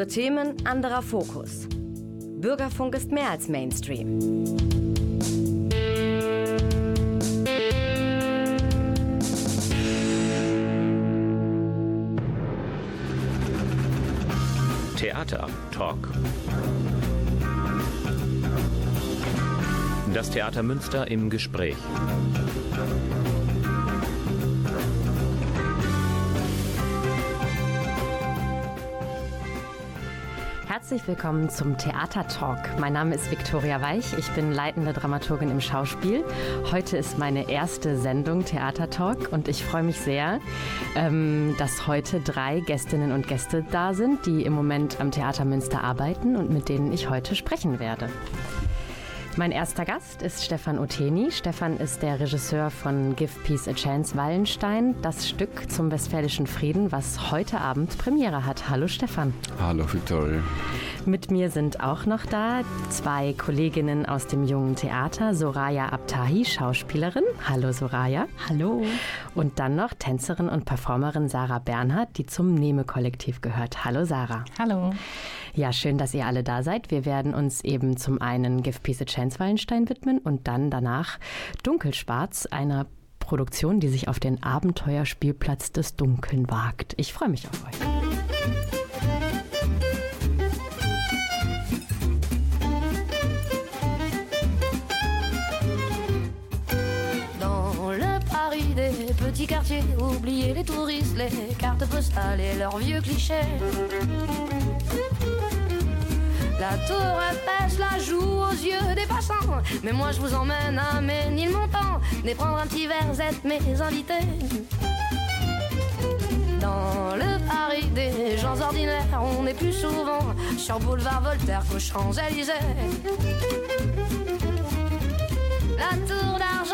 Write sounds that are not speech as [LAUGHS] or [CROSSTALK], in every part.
Andere Themen, anderer Fokus. Bürgerfunk ist mehr als Mainstream. Theater Talk. Das Theater Münster im Gespräch. Herzlich willkommen zum Theater Talk. Mein Name ist Viktoria Weich. Ich bin leitende Dramaturgin im Schauspiel. Heute ist meine erste Sendung Theater Talk und ich freue mich sehr, ähm, dass heute drei Gästinnen und Gäste da sind, die im Moment am Theater Münster arbeiten und mit denen ich heute sprechen werde. Mein erster Gast ist Stefan Oteni. Stefan ist der Regisseur von Give Peace a Chance Wallenstein, das Stück zum Westfälischen Frieden, was heute Abend Premiere hat. Hallo Stefan. Hallo Victoria. Mit mir sind auch noch da zwei Kolleginnen aus dem Jungen Theater, Soraya Abtahi, Schauspielerin. Hallo Soraya. Hallo. Und dann noch Tänzerin und Performerin Sarah Bernhardt, die zum Nehme-Kollektiv gehört. Hallo Sarah. Hallo. Ja, schön, dass ihr alle da seid. Wir werden uns eben zum einen Give Peace a Chance Wallenstein widmen und dann danach Dunkelschwarz, einer Produktion, die sich auf den Abenteuerspielplatz des Dunkeln wagt. Ich freue mich auf euch. Petits quartiers, oubliez les touristes, les cartes postales et leurs vieux clichés. La tour Eiffel la joue aux yeux des passants. Mais moi je vous emmène à Ménilmontant. Venez prendre un petit verre, êtes mes invités. Dans le Paris des gens ordinaires, on est plus souvent sur boulevard Voltaire qu'aux Champs-Élysées. La tour d'argent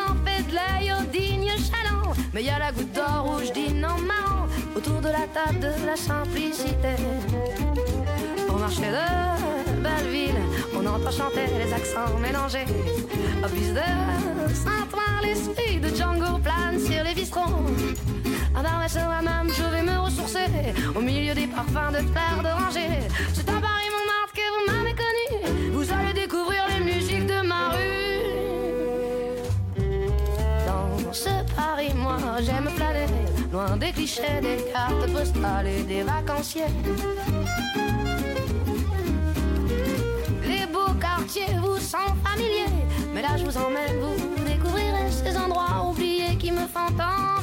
Mais y a la goutte d'or rouge dîne en marrant autour de la table de la simplicité. Au marché de Belleville, on entend chanter les accents mélangés. Au bus de Saint-Ouen, l'esprit de Django plane sur les bistrons. À à même, je vais me ressourcer au milieu des parfums de fleurs d'oranger. J'aime planer, loin des clichés, des cartes postales et des vacanciers. Les beaux quartiers vous sont familiers, mais là je vous emmène, vous découvrirez ces endroits oubliés qui me font tant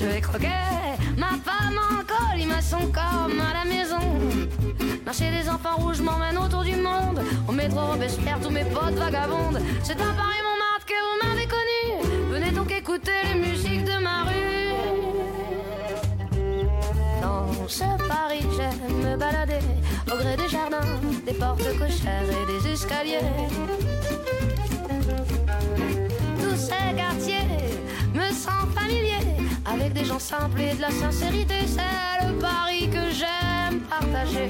je vais croquer ma femme en colimaçon comme à la maison. Marcher des enfants rouges m'emmène autour du monde. Au métro Robespierre, tous mes potes vagabondes. C'est à Paris Montmartre que vous m'avez connu. Venez donc écouter les musiques de ma rue. Dans ce Paris, j'aime me balader au gré des jardins, des portes cochères et des escaliers. Avec des gens simples et de la sincérité. C'est le Paris que j'aime partager.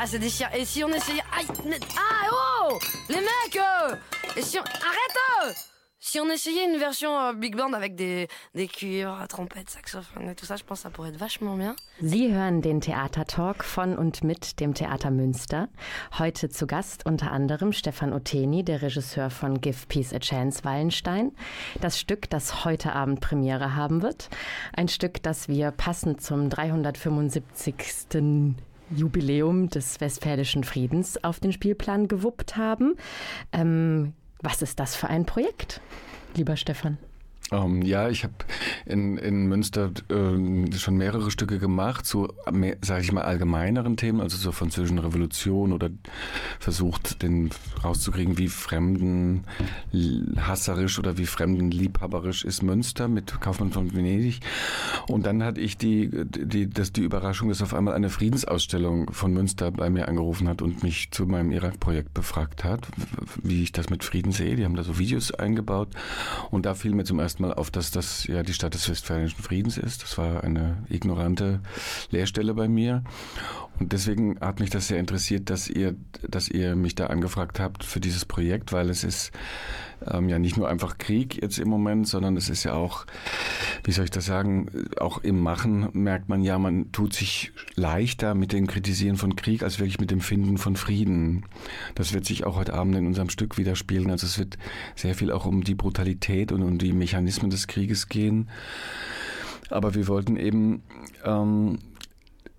Ah, c'est déchirant. Et si on essayait. Aïe Ah, oh Les mecs euh, Et si on. Arrête si on essayait une version euh, big band avec des, des cuivres, trompettes, saxophones et tout ça, je pense que ça pourrait être vachement bien. Sie hören den Theatertalk von und mit dem Theater Münster. Heute zu Gast unter anderem Stefan Oteni, der Regisseur von Give Peace a Chance Wallenstein. Das Stück, das heute Abend Premiere haben wird. Ein Stück, das wir passend zum 375. Jubiläum des Westfälischen Friedens auf den Spielplan gewuppt haben. Ähm, was ist das für ein Projekt, lieber Stefan? Ähm, ja, ich habe in, in Münster äh, schon mehrere Stücke gemacht, zu, sage ich mal, allgemeineren Themen, also zur französischen Revolution oder versucht, den rauszukriegen, wie fremden hasserisch oder wie fremden liebhaberisch ist Münster mit Kaufmann von Venedig. Und dann hatte ich die, die, das, die Überraschung, dass auf einmal eine Friedensausstellung von Münster bei mir angerufen hat und mich zu meinem Irak-Projekt befragt hat, wie ich das mit Frieden sehe. Die haben da so Videos eingebaut und da fiel mir zum ersten Mal auf, dass das ja die Stadt des Westfälischen Friedens ist. Das war eine ignorante Lehrstelle bei mir. Und deswegen hat mich das sehr interessiert, dass ihr, dass ihr mich da angefragt habt für dieses Projekt, weil es ist ähm, ja nicht nur einfach Krieg jetzt im Moment, sondern es ist ja auch, wie soll ich das sagen, auch im Machen merkt man ja, man tut sich leichter mit dem Kritisieren von Krieg als wirklich mit dem Finden von Frieden. Das wird sich auch heute Abend in unserem Stück widerspiegeln. Also es wird sehr viel auch um die Brutalität und um die Mechanismen des Krieges gehen. Aber wir wollten eben ähm,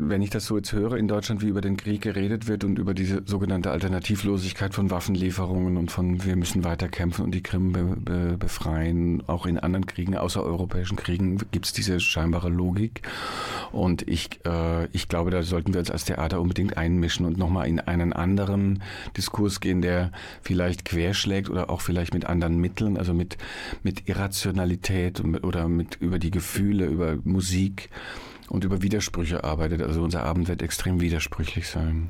wenn ich das so jetzt höre, in Deutschland, wie über den Krieg geredet wird und über diese sogenannte Alternativlosigkeit von Waffenlieferungen und von wir müssen weiter kämpfen und die Krim be be befreien, auch in anderen Kriegen, außereuropäischen Kriegen, gibt es diese scheinbare Logik. Und ich, äh, ich glaube, da sollten wir uns als Theater unbedingt einmischen und nochmal in einen anderen Diskurs gehen, der vielleicht querschlägt oder auch vielleicht mit anderen Mitteln, also mit, mit Irrationalität oder mit über die Gefühle, über Musik und über Widersprüche arbeitet. Also unser Abend wird extrem widersprüchlich sein.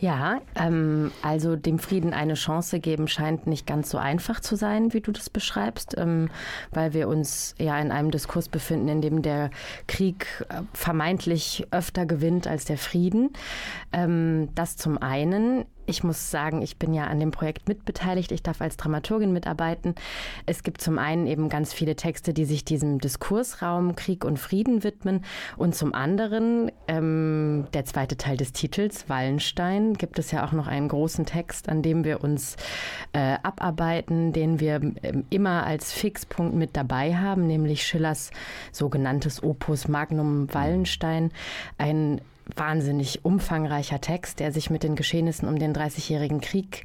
Ja, ähm, also dem Frieden eine Chance geben scheint nicht ganz so einfach zu sein, wie du das beschreibst, ähm, weil wir uns ja in einem Diskurs befinden, in dem der Krieg äh, vermeintlich öfter gewinnt als der Frieden. Ähm, das zum einen. Ich muss sagen, ich bin ja an dem Projekt mitbeteiligt. Ich darf als Dramaturgin mitarbeiten. Es gibt zum einen eben ganz viele Texte, die sich diesem Diskursraum Krieg und Frieden widmen. Und zum anderen, ähm, der zweite Teil des Titels, Wallenstein, gibt es ja auch noch einen großen Text, an dem wir uns äh, abarbeiten, den wir äh, immer als Fixpunkt mit dabei haben, nämlich Schillers sogenanntes Opus Magnum Wallenstein. Ein wahnsinnig umfangreicher Text, der sich mit den Geschehnissen um den Dreißigjährigen Krieg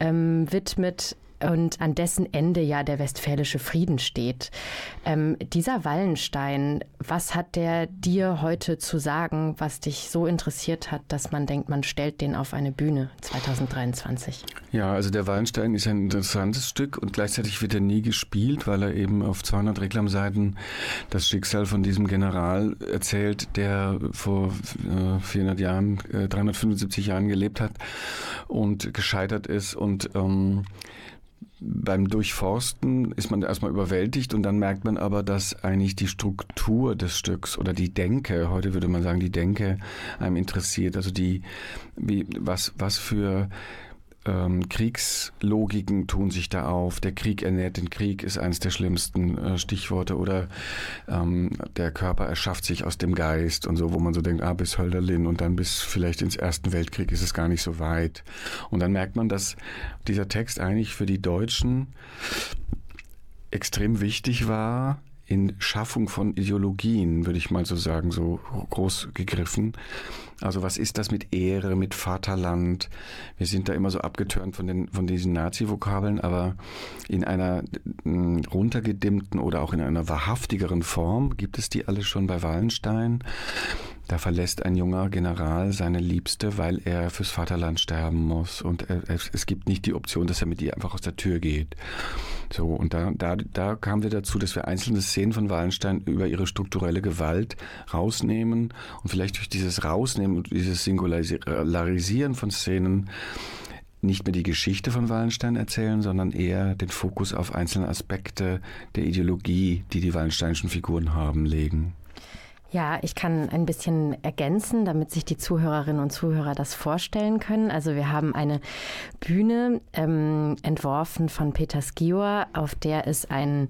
ähm, widmet und an dessen Ende ja der Westfälische Frieden steht. Ähm, dieser Wallenstein, was hat der dir heute zu sagen, was dich so interessiert hat, dass man denkt, man stellt den auf eine Bühne 2023? Ja, also der Wallenstein ist ein interessantes Stück und gleichzeitig wird er nie gespielt, weil er eben auf 200 Reklamseiten das Schicksal von diesem General erzählt, der vor äh, 400 Jahren, äh, 375 Jahren gelebt hat und gescheitert ist und ähm, beim Durchforsten ist man erstmal überwältigt und dann merkt man aber, dass eigentlich die Struktur des Stücks oder die Denke, heute würde man sagen, die Denke einem interessiert. Also die, wie, was, was für ähm, Kriegslogiken tun sich da auf. Der Krieg ernährt den Krieg ist eines der schlimmsten äh, Stichworte. Oder ähm, der Körper erschafft sich aus dem Geist und so, wo man so denkt, ah, bis Hölderlin und dann bis vielleicht ins Ersten Weltkrieg ist es gar nicht so weit. Und dann merkt man, dass dieser Text eigentlich für die Deutschen extrem wichtig war, in Schaffung von Ideologien, würde ich mal so sagen, so groß gegriffen. Also was ist das mit Ehre, mit Vaterland? Wir sind da immer so abgetörnt von, von diesen Nazi-Vokabeln, aber in einer mm, runtergedimmten oder auch in einer wahrhaftigeren Form gibt es die alle schon bei Wallenstein. Da verlässt ein junger General seine Liebste, weil er fürs Vaterland sterben muss. Und es gibt nicht die Option, dass er mit ihr einfach aus der Tür geht. So, und da, da, da kamen wir dazu, dass wir einzelne Szenen von Wallenstein über ihre strukturelle Gewalt rausnehmen und vielleicht durch dieses Rausnehmen und dieses Singularisieren von Szenen nicht mehr die Geschichte von Wallenstein erzählen, sondern eher den Fokus auf einzelne Aspekte der Ideologie, die die Wallensteinischen Figuren haben, legen. Ja, ich kann ein bisschen ergänzen, damit sich die Zuhörerinnen und Zuhörer das vorstellen können. Also wir haben eine Bühne ähm, entworfen von Peter Skior, auf der es einen,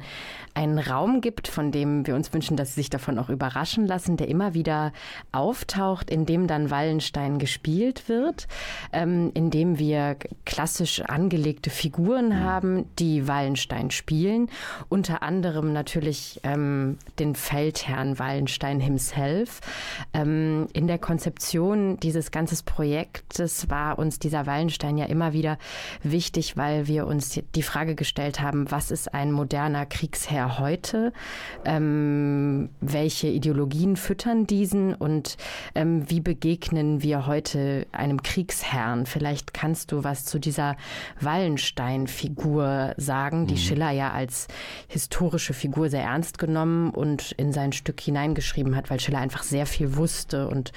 einen Raum gibt, von dem wir uns wünschen, dass Sie sich davon auch überraschen lassen, der immer wieder auftaucht, in dem dann Wallenstein gespielt wird, ähm, in dem wir klassisch angelegte Figuren haben, die Wallenstein spielen. Unter anderem natürlich ähm, den Feldherrn Wallenstein himself. Ähm, in der Konzeption dieses ganzen Projektes war uns dieser Wallenstein ja immer wieder wichtig, weil wir uns die Frage gestellt haben, was ist ein moderner Kriegsherr heute? Ähm, welche Ideologien füttern diesen und ähm, wie begegnen wir heute einem Kriegsherrn? Vielleicht kannst du was zu dieser Wallenstein-Figur sagen, die mhm. Schiller ja als historische Figur sehr ernst genommen und in sein Stück hineingeschrieben hat, weil Schiller einfach sehr viel wusste und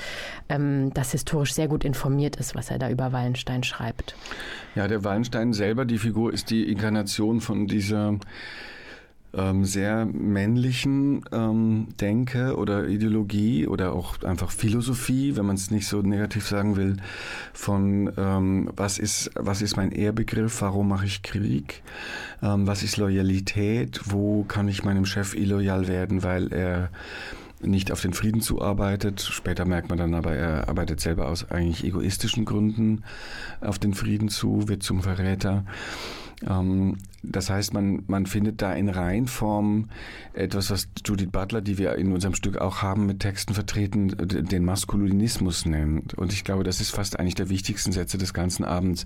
ähm, das historisch sehr gut informiert ist, was er da über Wallenstein schreibt. Ja, der Wallenstein selber, die Figur, ist die Inkarnation von dieser ähm, sehr männlichen ähm, Denke oder Ideologie oder auch einfach Philosophie, wenn man es nicht so negativ sagen will, von ähm, was ist was ist mein Ehrbegriff, warum mache ich Krieg, ähm, was ist Loyalität, wo kann ich meinem Chef illoyal werden, weil er nicht auf den Frieden zuarbeitet. Später merkt man dann aber, er arbeitet selber aus eigentlich egoistischen Gründen auf den Frieden zu, wird zum Verräter. Ähm, das heißt, man, man findet da in Reihenform etwas, was Judith Butler, die wir in unserem Stück auch haben, mit Texten vertreten, den Maskulinismus nennt. Und ich glaube, das ist fast eigentlich der wichtigsten Sätze des ganzen Abends.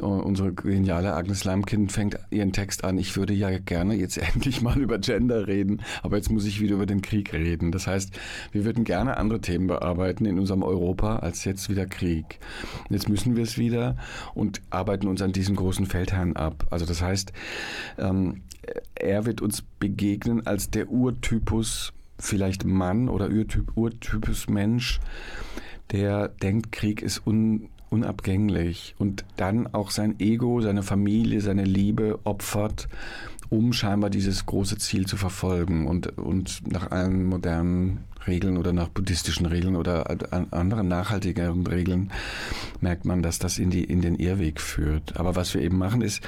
Unsere geniale Agnes Lamkin fängt ihren Text an, ich würde ja gerne jetzt [LAUGHS] endlich mal über Gender reden, aber jetzt muss ich wieder über den Krieg reden. Das heißt, wir würden gerne andere Themen bearbeiten in unserem Europa als jetzt wieder Krieg. Jetzt müssen wir es wieder und arbeiten uns an diesem großen Feldherrn ab. Also das heißt, ähm, er wird uns begegnen als der Urtypus, vielleicht Mann oder Urtyp, Urtypus Mensch, der denkt, Krieg ist un, unabgänglich und dann auch sein Ego, seine Familie, seine Liebe opfert, um scheinbar dieses große Ziel zu verfolgen und, und nach allen modernen Regeln oder nach buddhistischen Regeln oder anderen nachhaltigeren Regeln merkt man, dass das in, die, in den Irrweg führt. Aber was wir eben machen ist,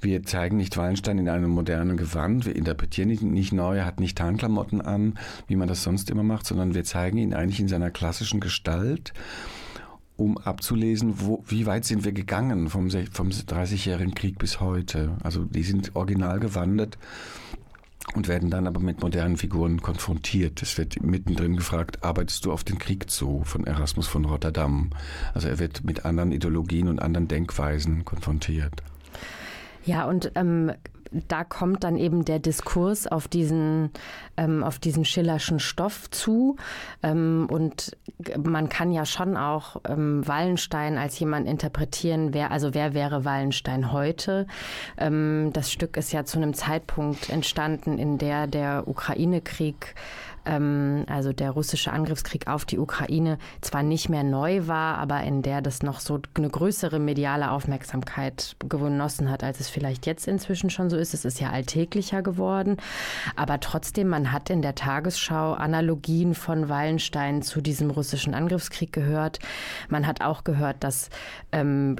wir zeigen nicht Wallenstein in einem modernen Gewand, wir interpretieren ihn nicht neu, er hat nicht Tarnklamotten an, wie man das sonst immer macht, sondern wir zeigen ihn eigentlich in seiner klassischen Gestalt um abzulesen, wo, wie weit sind wir gegangen vom, vom 30-jährigen Krieg bis heute. Also die sind original gewandert und werden dann aber mit modernen Figuren konfrontiert. Es wird mittendrin gefragt, arbeitest du auf den Krieg zu von Erasmus von Rotterdam? Also er wird mit anderen Ideologien und anderen Denkweisen konfrontiert. Ja, und ähm, da kommt dann eben der Diskurs auf diesen, ähm, auf diesen schillerschen Stoff zu. Ähm, und man kann ja schon auch ähm, Wallenstein als jemand interpretieren, wer, also wer wäre Wallenstein heute? Ähm, das Stück ist ja zu einem Zeitpunkt entstanden, in der der Ukraine-Krieg ähm, also der russische Angriffskrieg auf die Ukraine, zwar nicht mehr neu war, aber in der das noch so eine größere mediale Aufmerksamkeit genossen hat, als es vielleicht jetzt inzwischen schon so ist. Es ist ja alltäglicher geworden. Aber trotzdem, man hat in der Tagesschau Analogien von Wallenstein zu diesem russischen Angriffskrieg gehört. Man hat auch gehört, dass ähm,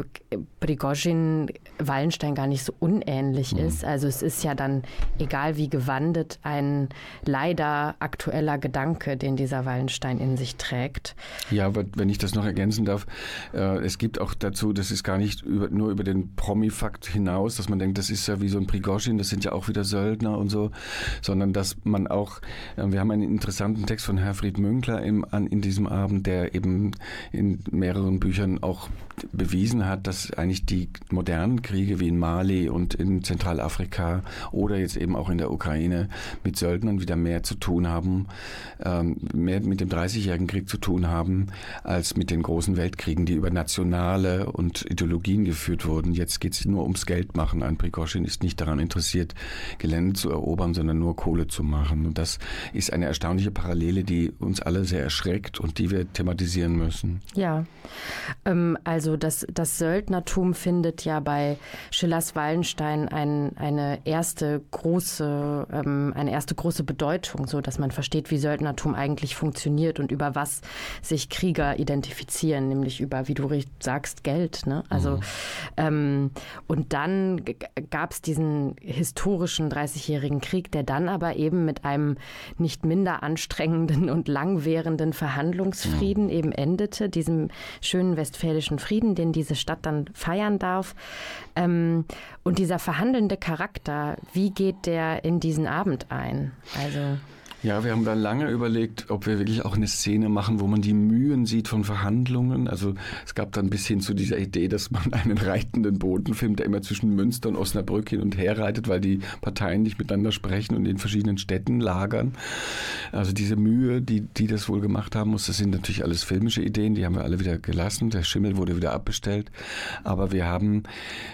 Prigozhin Wallenstein gar nicht so unähnlich mhm. ist. Also es ist ja dann, egal wie gewandet, ein leider aktuell aktueller Gedanke, den dieser Wallenstein in sich trägt. Ja, wenn ich das noch ergänzen darf, äh, es gibt auch dazu, das ist gar nicht über, nur über den Promi-Fakt hinaus, dass man denkt, das ist ja wie so ein Prigozhin, das sind ja auch wieder Söldner und so, sondern dass man auch, äh, wir haben einen interessanten Text von Herfried Münkler im, an, in diesem Abend, der eben in mehreren Büchern auch bewiesen hat, dass eigentlich die modernen Kriege wie in Mali und in Zentralafrika oder jetzt eben auch in der Ukraine mit Söldnern wieder mehr zu tun haben ähm, mehr mit dem Dreißigjährigen Krieg zu tun haben, als mit den großen Weltkriegen, die über nationale und Ideologien geführt wurden. Jetzt geht es nur ums Geld machen. Ein Prigozhin ist nicht daran interessiert, Gelände zu erobern, sondern nur Kohle zu machen. Und das ist eine erstaunliche Parallele, die uns alle sehr erschreckt und die wir thematisieren müssen. Ja, ähm, also das, das Söldnertum findet ja bei Schillers Wallenstein ein, eine erste große, ähm, eine erste große Bedeutung, so dass man versteht, versteht, wie Söldnertum eigentlich funktioniert und über was sich Krieger identifizieren, nämlich über, wie du sagst, Geld. Ne? Also mhm. ähm, und dann gab es diesen historischen 30-jährigen Krieg, der dann aber eben mit einem nicht minder anstrengenden und langwährenden Verhandlungsfrieden mhm. eben endete, diesem schönen westfälischen Frieden, den diese Stadt dann feiern darf. Ähm, und dieser verhandelnde Charakter, wie geht der in diesen Abend ein? Also ja, wir haben dann lange überlegt, ob wir wirklich auch eine Szene machen, wo man die Mühen sieht von Verhandlungen. Also es gab dann bis hin zu dieser Idee, dass man [LAUGHS] einen reitenden Boden filmt, der immer zwischen Münster und Osnabrück hin und her reitet, weil die Parteien nicht miteinander sprechen und in verschiedenen Städten lagern. Also diese Mühe, die, die das wohl gemacht haben muss, das sind natürlich alles filmische Ideen, die haben wir alle wieder gelassen. Der Schimmel wurde wieder abbestellt. Aber wir haben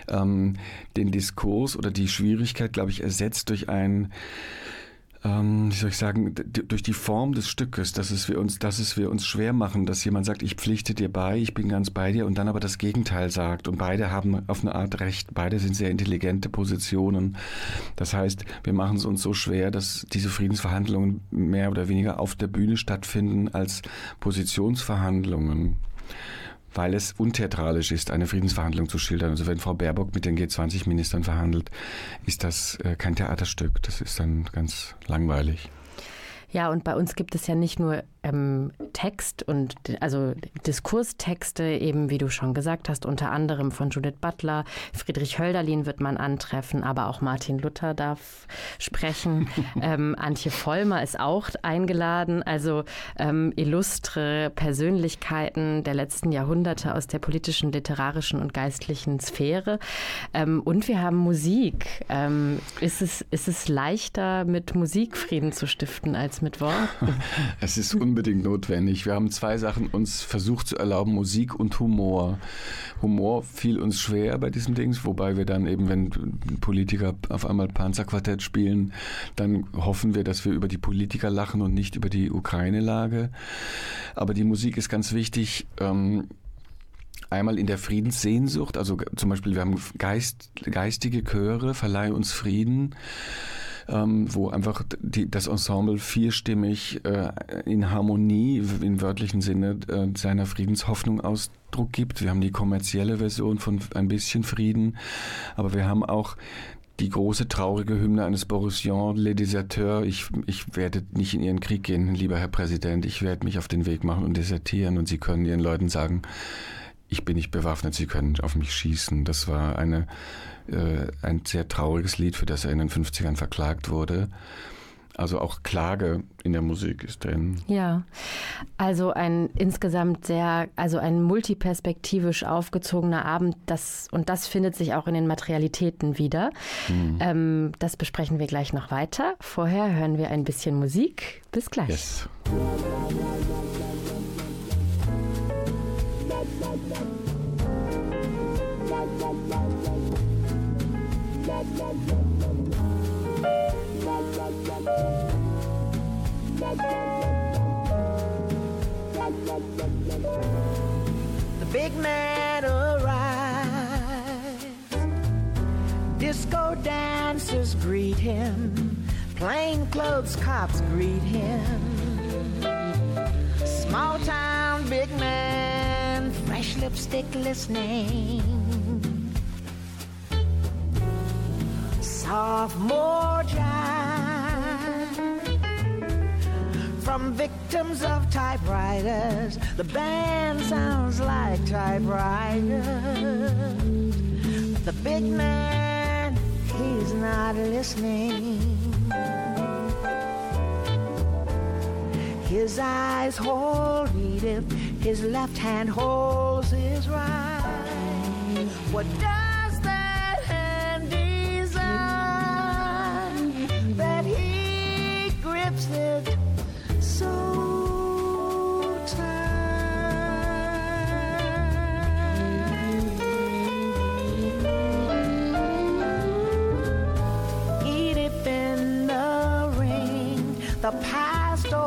ähm, den Diskurs oder die Schwierigkeit, glaube ich, ersetzt durch ein ähm, wie soll ich sagen, durch die Form des Stückes, dass es wir uns, dass es wir uns schwer machen, dass jemand sagt, ich pflichte dir bei, ich bin ganz bei dir und dann aber das Gegenteil sagt. Und beide haben auf eine Art recht, beide sind sehr intelligente Positionen. Das heißt, wir machen es uns so schwer, dass diese Friedensverhandlungen mehr oder weniger auf der Bühne stattfinden als Positionsverhandlungen weil es untheatralisch ist, eine Friedensverhandlung zu schildern. Also wenn Frau Baerbock mit den G20-Ministern verhandelt, ist das äh, kein Theaterstück. Das ist dann ganz langweilig. Ja, und bei uns gibt es ja nicht nur ähm, Text und also Diskurstexte, eben wie du schon gesagt hast, unter anderem von Judith Butler, Friedrich Hölderlin wird man antreffen, aber auch Martin Luther darf sprechen. [LAUGHS] ähm, Antje Vollmer ist auch eingeladen, also ähm, illustre Persönlichkeiten der letzten Jahrhunderte aus der politischen, literarischen und geistlichen Sphäre. Ähm, und wir haben Musik. Ähm, ist, es, ist es leichter, mit Musik Frieden zu stiften als mit Worten? [LAUGHS] es ist unbedingt notwendig. Wir haben zwei Sachen uns versucht zu erlauben, Musik und Humor. Humor fiel uns schwer bei diesem Dings, wobei wir dann eben, wenn Politiker auf einmal Panzerquartett spielen, dann hoffen wir, dass wir über die Politiker lachen und nicht über die Ukraine-Lage. Aber die Musik ist ganz wichtig. Ähm, einmal in der Friedenssehnsucht, also zum Beispiel wir haben Geist, geistige Chöre, verleihe uns Frieden ähm, wo einfach die, das Ensemble vierstimmig äh, in Harmonie im wörtlichen Sinne äh, seiner Friedenshoffnung Ausdruck gibt. Wir haben die kommerzielle Version von Ein bisschen Frieden, aber wir haben auch die große traurige Hymne eines Boris Jean, Les Deserteurs. Ich, ich werde nicht in Ihren Krieg gehen, lieber Herr Präsident. Ich werde mich auf den Weg machen und desertieren. Und Sie können Ihren Leuten sagen, ich bin nicht bewaffnet, Sie können auf mich schießen. Das war eine äh, ein sehr trauriges Lied, für das er in den 50ern verklagt wurde. Also auch Klage in der Musik ist drin. Ja, also ein insgesamt sehr, also ein multiperspektivisch aufgezogener Abend, das, und das findet sich auch in den Materialitäten wieder. Mhm. Ähm, das besprechen wir gleich noch weiter. Vorher hören wir ein bisschen Musik. Bis gleich. Yes. The big man arrives. Disco dancers greet him. Plainclothes cops greet him. Small town big man, fresh lipstick listening. Sophomore jive from victims of typewriters. The band sounds like typewriters. But the big man, he's not listening. His eyes hold Edith, his left hand holds his right. What does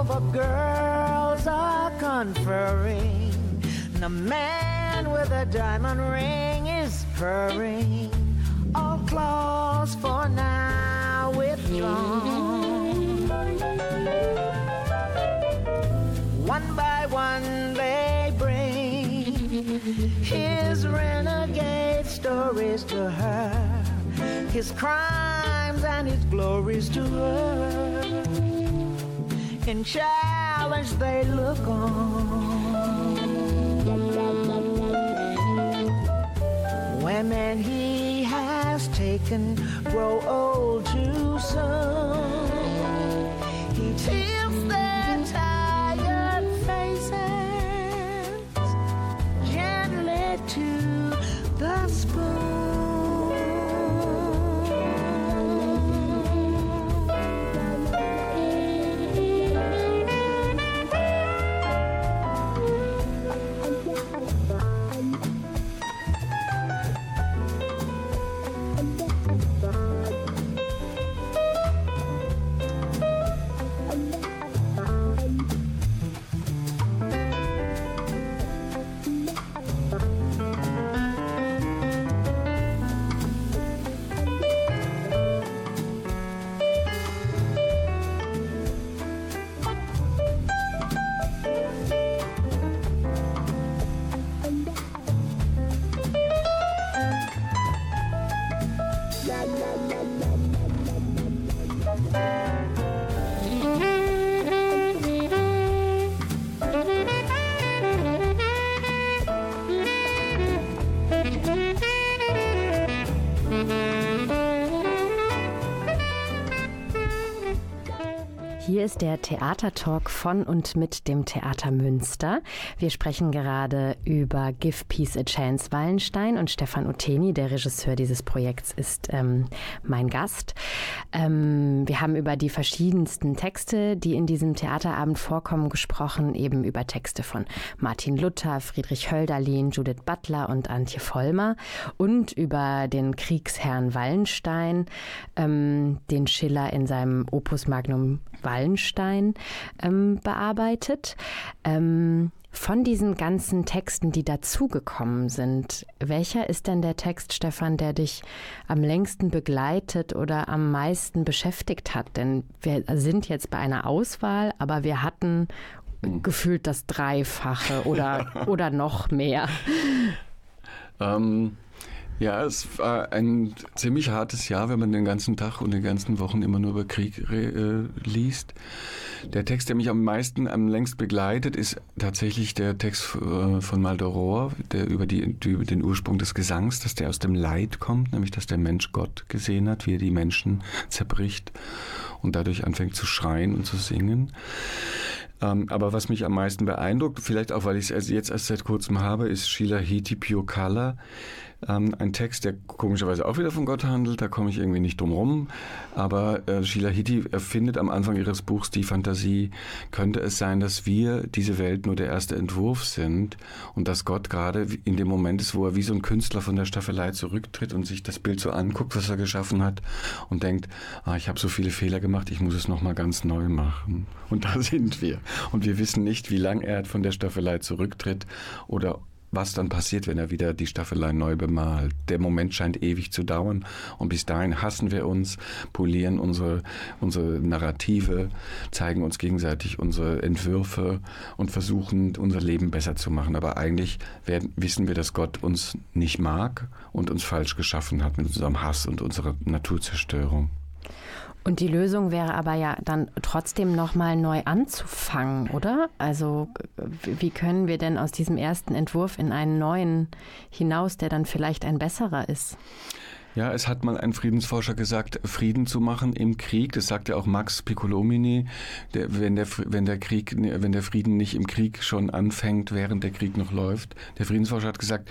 over girls are conferring. And The man with a diamond ring is purring. All claws for now withdrawn. One by one they bring his renegade stories to her, his crimes and his glories to her. In challenge they look on. Women he has taken grow old ist der Theatertalk von und mit dem Theater Münster. Wir sprechen gerade über Give Peace a Chance Wallenstein und Stefan Uteni, der Regisseur dieses Projekts, ist ähm, mein Gast. Ähm, wir haben über die verschiedensten Texte, die in diesem Theaterabend vorkommen, gesprochen, eben über Texte von Martin Luther, Friedrich Hölderlin, Judith Butler und Antje Vollmer und über den Kriegsherrn Wallenstein, ähm, den Schiller in seinem Opus Magnum Wallenstein ähm, bearbeitet. Von diesen ganzen Texten, die dazugekommen sind, welcher ist denn der Text, Stefan, der dich am längsten begleitet oder am meisten beschäftigt hat? Denn wir sind jetzt bei einer Auswahl, aber wir hatten gefühlt das Dreifache oder, [LAUGHS] oder noch mehr. Ähm, ja, es war ein ziemlich hartes Jahr, wenn man den ganzen Tag und den ganzen Wochen immer nur über Krieg äh, liest. Der Text, der mich am meisten, am längst begleitet, ist tatsächlich der Text äh, von Maldoror, der über, die, über den Ursprung des Gesangs, dass der aus dem Leid kommt, nämlich dass der Mensch Gott gesehen hat, wie er die Menschen zerbricht und dadurch anfängt zu schreien und zu singen. Ähm, aber was mich am meisten beeindruckt, vielleicht auch, weil ich es jetzt erst seit kurzem habe, ist Sheila Hiti Color. Ähm, ein Text, der komischerweise auch wieder von Gott handelt, da komme ich irgendwie nicht drum rum. Aber äh, Sheila Hiti erfindet am Anfang ihres Buchs die Fantasie, könnte es sein, dass wir diese Welt nur der erste Entwurf sind und dass Gott gerade in dem Moment ist, wo er wie so ein Künstler von der Staffelei zurücktritt und sich das Bild so anguckt, was er geschaffen hat und denkt, ah, ich habe so viele Fehler gemacht, ich muss es nochmal ganz neu machen. Und da [LAUGHS] sind wir. Und wir wissen nicht, wie lange er von der Staffelei zurücktritt oder was dann passiert, wenn er wieder die Staffelei neu bemalt. Der Moment scheint ewig zu dauern und bis dahin hassen wir uns, polieren unsere, unsere Narrative, zeigen uns gegenseitig unsere Entwürfe und versuchen, unser Leben besser zu machen. Aber eigentlich werden, wissen wir, dass Gott uns nicht mag und uns falsch geschaffen hat mit unserem Hass und unserer Naturzerstörung. Und die Lösung wäre aber ja dann trotzdem nochmal neu anzufangen, oder? Also wie können wir denn aus diesem ersten Entwurf in einen neuen hinaus, der dann vielleicht ein besserer ist? Ja, es hat mal ein Friedensforscher gesagt, Frieden zu machen im Krieg. Das sagt ja auch Max Piccolomini. Der, wenn, der, wenn, der Krieg, wenn der Frieden nicht im Krieg schon anfängt, während der Krieg noch läuft. Der Friedensforscher hat gesagt,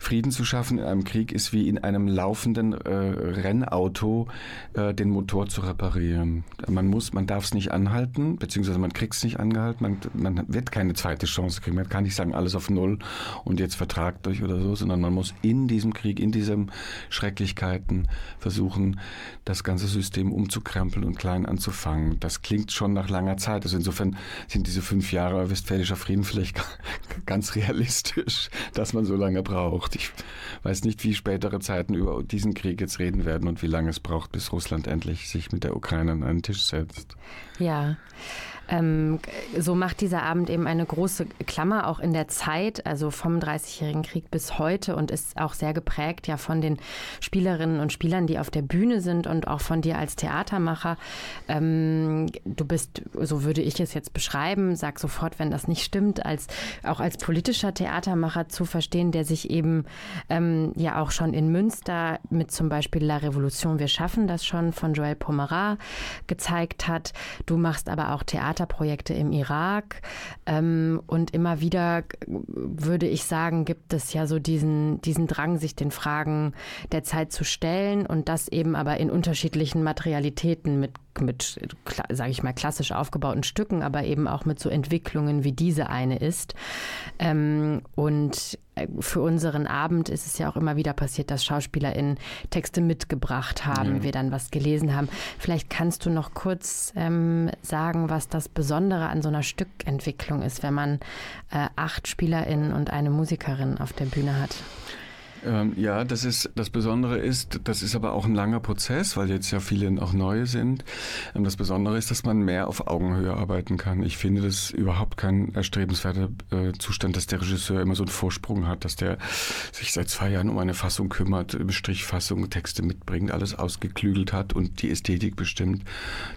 Frieden zu schaffen in einem Krieg ist wie in einem laufenden äh, Rennauto äh, den Motor zu reparieren. Man muss, man darf es nicht anhalten, beziehungsweise man kriegt es nicht angehalten. Man, man wird keine zweite Chance kriegen. Man kann nicht sagen, alles auf Null und jetzt vertragt euch oder so, sondern man muss in diesem Krieg, in diesem Schrecklichkeit Möglichkeiten versuchen, das ganze System umzukrempeln und klein anzufangen. Das klingt schon nach langer Zeit. Also insofern sind diese fünf Jahre westfälischer Frieden vielleicht [LAUGHS] ganz realistisch, dass man so lange braucht. Ich weiß nicht, wie spätere Zeiten über diesen Krieg jetzt reden werden und wie lange es braucht, bis Russland endlich sich mit der Ukraine an einen Tisch setzt. Ja. Ähm, so macht dieser Abend eben eine große Klammer auch in der Zeit, also vom 30-jährigen Krieg bis heute und ist auch sehr geprägt ja von den Spielerinnen und Spielern, die auf der Bühne sind und auch von dir als Theatermacher. Ähm, du bist, so würde ich es jetzt beschreiben, sag sofort, wenn das nicht stimmt, als auch als politischer Theatermacher zu verstehen, der sich eben ähm, ja auch schon in Münster mit zum Beispiel La Revolution, wir schaffen das schon von Joël Pomerat gezeigt hat. Du machst aber auch Theaterprojekte im Irak. Ähm, und immer wieder würde ich sagen, gibt es ja so diesen, diesen Drang, sich den Fragen der Zeit zu stellen und das eben aber in unterschiedlichen Materialitäten mit mit, sage ich mal, klassisch aufgebauten Stücken, aber eben auch mit so Entwicklungen wie diese eine ist. Ähm, und äh, für unseren Abend ist es ja auch immer wieder passiert, dass SchauspielerInnen Texte mitgebracht haben, ja. wir dann was gelesen haben. Vielleicht kannst du noch kurz ähm, sagen, was das Besondere an so einer Stückentwicklung ist, wenn man äh, acht SpielerInnen und eine Musikerin auf der Bühne hat. Ähm, ja, das ist das Besondere ist, das ist aber auch ein langer Prozess, weil jetzt ja viele auch neue sind. Ähm, das Besondere ist, dass man mehr auf Augenhöhe arbeiten kann. Ich finde das überhaupt kein erstrebenswerter äh, Zustand, dass der Regisseur immer so einen Vorsprung hat, dass der sich seit zwei Jahren um eine Fassung kümmert, Strichfassung, Texte mitbringt, alles ausgeklügelt hat und die Ästhetik bestimmt,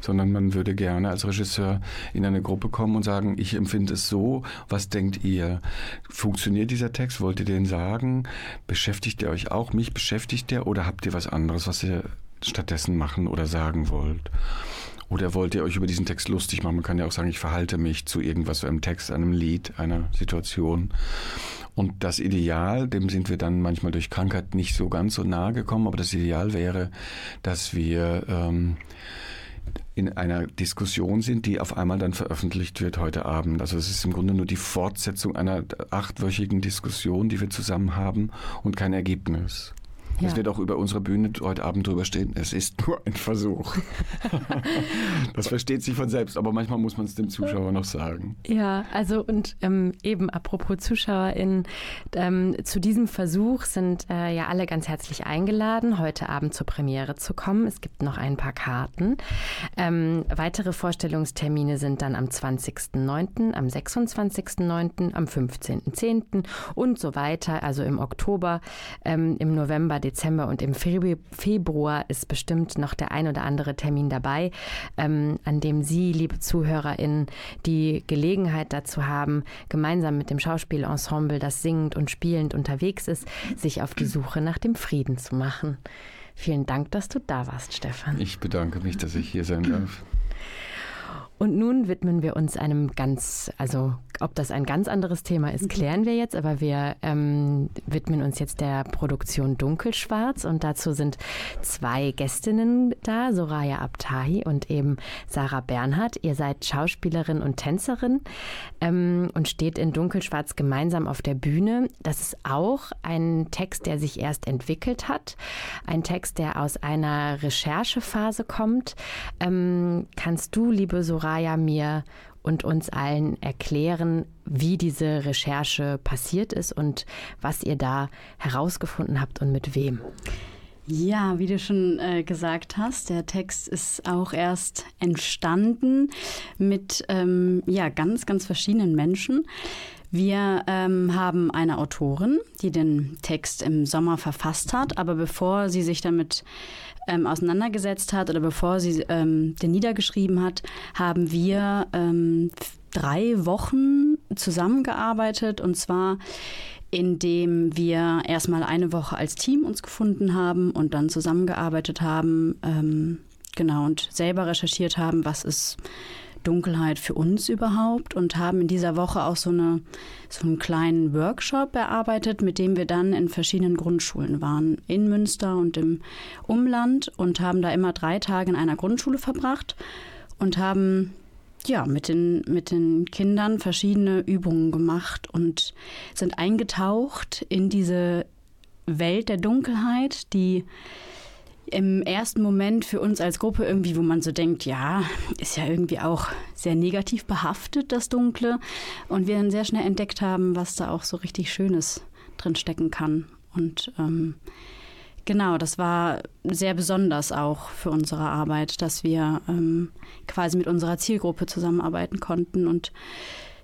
sondern man würde gerne als Regisseur in eine Gruppe kommen und sagen, ich empfinde es so, was denkt ihr? Funktioniert dieser Text? Wollt ihr den sagen? Beschäftigt Beschäftigt ihr euch auch? Mich beschäftigt der oder habt ihr was anderes, was ihr stattdessen machen oder sagen wollt? Oder wollt ihr euch über diesen Text lustig machen? Man kann ja auch sagen, ich verhalte mich zu irgendwas, einem Text, einem Lied, einer Situation. Und das Ideal, dem sind wir dann manchmal durch Krankheit nicht so ganz so nahe gekommen, aber das Ideal wäre, dass wir ähm, in einer Diskussion sind, die auf einmal dann veröffentlicht wird heute Abend. Also es ist im Grunde nur die Fortsetzung einer achtwöchigen Diskussion, die wir zusammen haben und kein Ergebnis. Ja. Wird auch über unsere Bühne heute Abend drüber stehen. Es ist nur ein Versuch. [LAUGHS] das versteht sich von selbst, aber manchmal muss man es dem Zuschauer noch sagen. Ja, also und ähm, eben apropos ZuschauerInnen, ähm, zu diesem Versuch sind äh, ja alle ganz herzlich eingeladen, heute Abend zur Premiere zu kommen. Es gibt noch ein paar Karten. Ähm, weitere Vorstellungstermine sind dann am 20.09., am 26.09., am 15.10. und so weiter, also im Oktober, ähm, im November, Dezember und im Februar ist bestimmt noch der ein oder andere Termin dabei, ähm, an dem Sie, liebe ZuhörerInnen, die Gelegenheit dazu haben, gemeinsam mit dem Schauspielensemble, das singend und spielend unterwegs ist, sich auf die Suche nach dem Frieden zu machen. Vielen Dank, dass du da warst, Stefan. Ich bedanke mich, dass ich hier sein darf. Und nun widmen wir uns einem ganz, also ob das ein ganz anderes Thema ist, klären wir jetzt, aber wir ähm, widmen uns jetzt der Produktion Dunkelschwarz und dazu sind zwei Gästinnen da, Soraya Abtahi und eben Sarah Bernhardt. Ihr seid Schauspielerin und Tänzerin ähm, und steht in Dunkelschwarz gemeinsam auf der Bühne. Das ist auch ein Text, der sich erst entwickelt hat, ein Text, der aus einer Recherchephase kommt. Ähm, kannst du, liebe Soraya, Soraya mir und uns allen erklären, wie diese Recherche passiert ist und was ihr da herausgefunden habt und mit wem. Ja, wie du schon äh, gesagt hast, der Text ist auch erst entstanden mit ähm, ja, ganz, ganz verschiedenen Menschen. Wir ähm, haben eine Autorin, die den Text im Sommer verfasst hat, aber bevor sie sich damit ähm, auseinandergesetzt hat oder bevor sie ähm, den niedergeschrieben hat, haben wir ähm, drei Wochen zusammengearbeitet. Und zwar indem wir erstmal eine Woche als Team uns gefunden haben und dann zusammengearbeitet haben, ähm, genau, und selber recherchiert haben, was ist Dunkelheit für uns überhaupt und haben in dieser Woche auch so, eine, so einen kleinen Workshop erarbeitet, mit dem wir dann in verschiedenen Grundschulen waren, in Münster und im Umland und haben da immer drei Tage in einer Grundschule verbracht und haben ja, mit den, mit den Kindern verschiedene Übungen gemacht und sind eingetaucht in diese Welt der Dunkelheit, die im ersten Moment für uns als Gruppe irgendwie, wo man so denkt, ja, ist ja irgendwie auch sehr negativ behaftet, das Dunkle. Und wir dann sehr schnell entdeckt haben, was da auch so richtig Schönes drin stecken kann. Und ähm, Genau, das war sehr besonders auch für unsere Arbeit, dass wir ähm, quasi mit unserer Zielgruppe zusammenarbeiten konnten und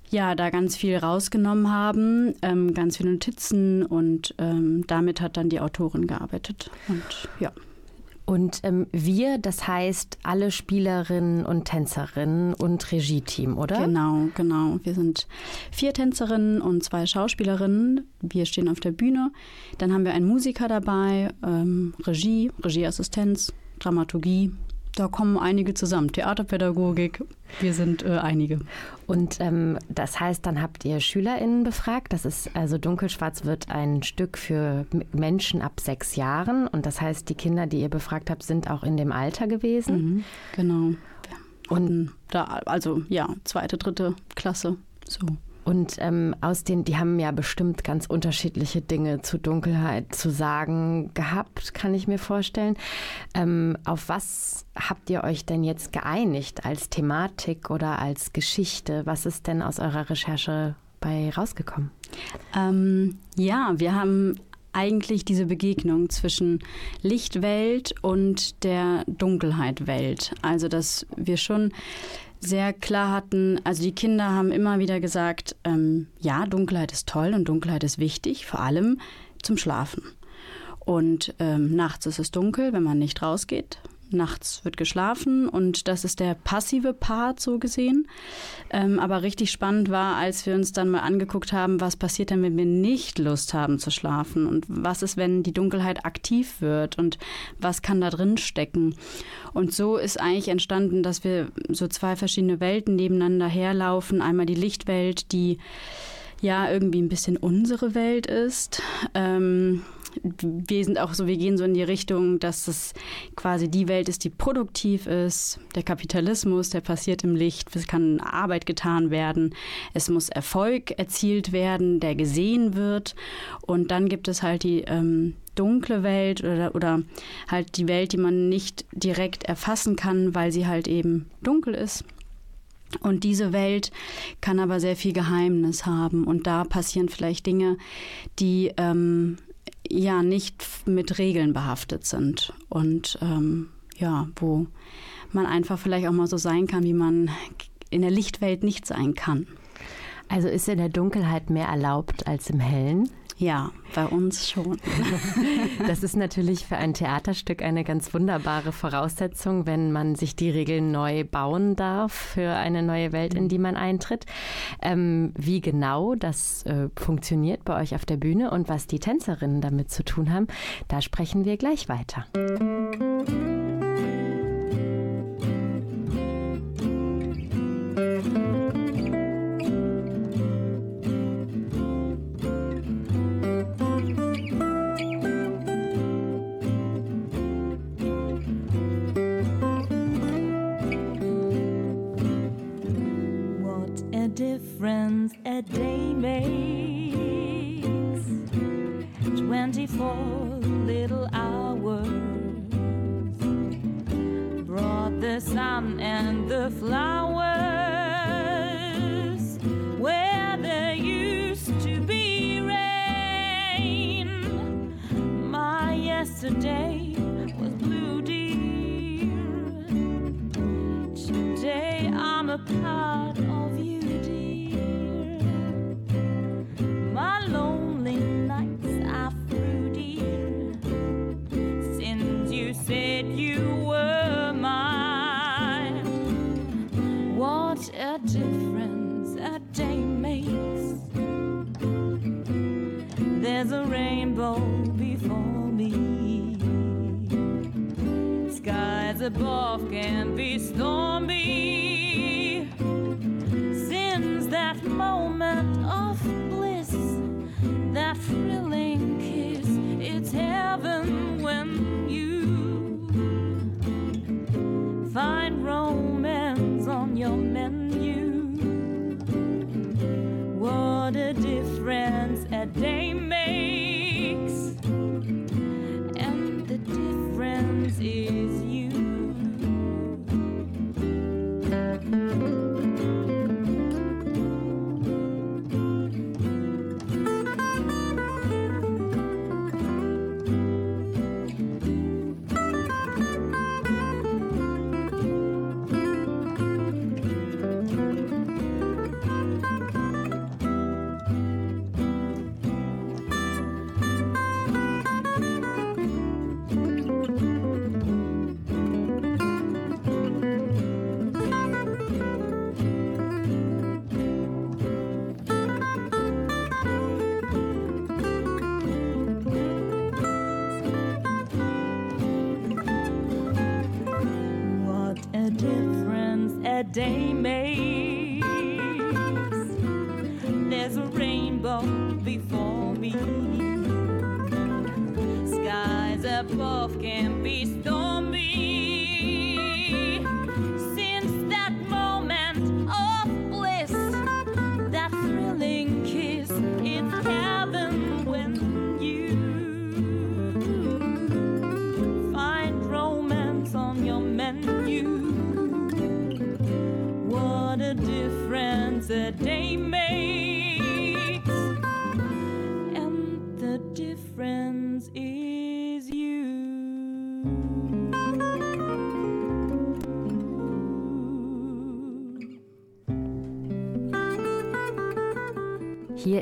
ja, da ganz viel rausgenommen haben, ähm, ganz viele Notizen und ähm, damit hat dann die Autorin gearbeitet. Und ja. Und ähm, wir, das heißt alle Spielerinnen und Tänzerinnen und Regie-Team, oder? Genau, genau. Wir sind vier Tänzerinnen und zwei Schauspielerinnen. Wir stehen auf der Bühne. Dann haben wir einen Musiker dabei, ähm, Regie, Regieassistenz, Dramaturgie, da kommen einige zusammen. Theaterpädagogik, wir sind äh, einige. Und ähm, das heißt, dann habt ihr SchülerInnen befragt. Das ist also Dunkelschwarz wird ein Stück für Menschen ab sechs Jahren. Und das heißt, die Kinder, die ihr befragt habt, sind auch in dem Alter gewesen. Mhm, genau. Und da, also ja, zweite, dritte Klasse. So. Und ähm, aus den, die haben ja bestimmt ganz unterschiedliche Dinge zu Dunkelheit zu sagen gehabt, kann ich mir vorstellen. Ähm, auf was habt ihr euch denn jetzt geeinigt als Thematik oder als Geschichte? Was ist denn aus eurer Recherche bei rausgekommen? Ähm, ja, wir haben eigentlich diese Begegnung zwischen Lichtwelt und der Dunkelheitwelt. Also, dass wir schon sehr klar hatten, also die Kinder haben immer wieder gesagt, ähm, ja, Dunkelheit ist toll und Dunkelheit ist wichtig, vor allem zum Schlafen. Und ähm, nachts ist es dunkel, wenn man nicht rausgeht nachts wird geschlafen und das ist der passive Part so gesehen. Ähm, aber richtig spannend war, als wir uns dann mal angeguckt haben, was passiert denn, wenn wir nicht Lust haben zu schlafen und was ist, wenn die Dunkelheit aktiv wird und was kann da drin stecken. Und so ist eigentlich entstanden, dass wir so zwei verschiedene Welten nebeneinander herlaufen. Einmal die Lichtwelt, die ja irgendwie ein bisschen unsere Welt ist. Ähm, wir sind auch so, wir gehen so in die Richtung, dass es quasi die Welt ist, die produktiv ist. Der Kapitalismus, der passiert im Licht. Es kann Arbeit getan werden. Es muss Erfolg erzielt werden, der gesehen wird. Und dann gibt es halt die ähm, dunkle Welt oder, oder halt die Welt, die man nicht direkt erfassen kann, weil sie halt eben dunkel ist. Und diese Welt kann aber sehr viel Geheimnis haben. Und da passieren vielleicht Dinge, die ähm, ja nicht mit Regeln behaftet sind und ähm, ja, wo man einfach vielleicht auch mal so sein kann, wie man in der Lichtwelt nicht sein kann. Also ist in der Dunkelheit mehr erlaubt als im Hellen? Ja, bei uns schon. [LAUGHS] Das ist natürlich für ein Theaterstück eine ganz wunderbare Voraussetzung, wenn man sich die Regeln neu bauen darf für eine neue Welt, in die man eintritt. Ähm, wie genau das äh, funktioniert bei euch auf der Bühne und was die Tänzerinnen damit zu tun haben, da sprechen wir gleich weiter. difference day made.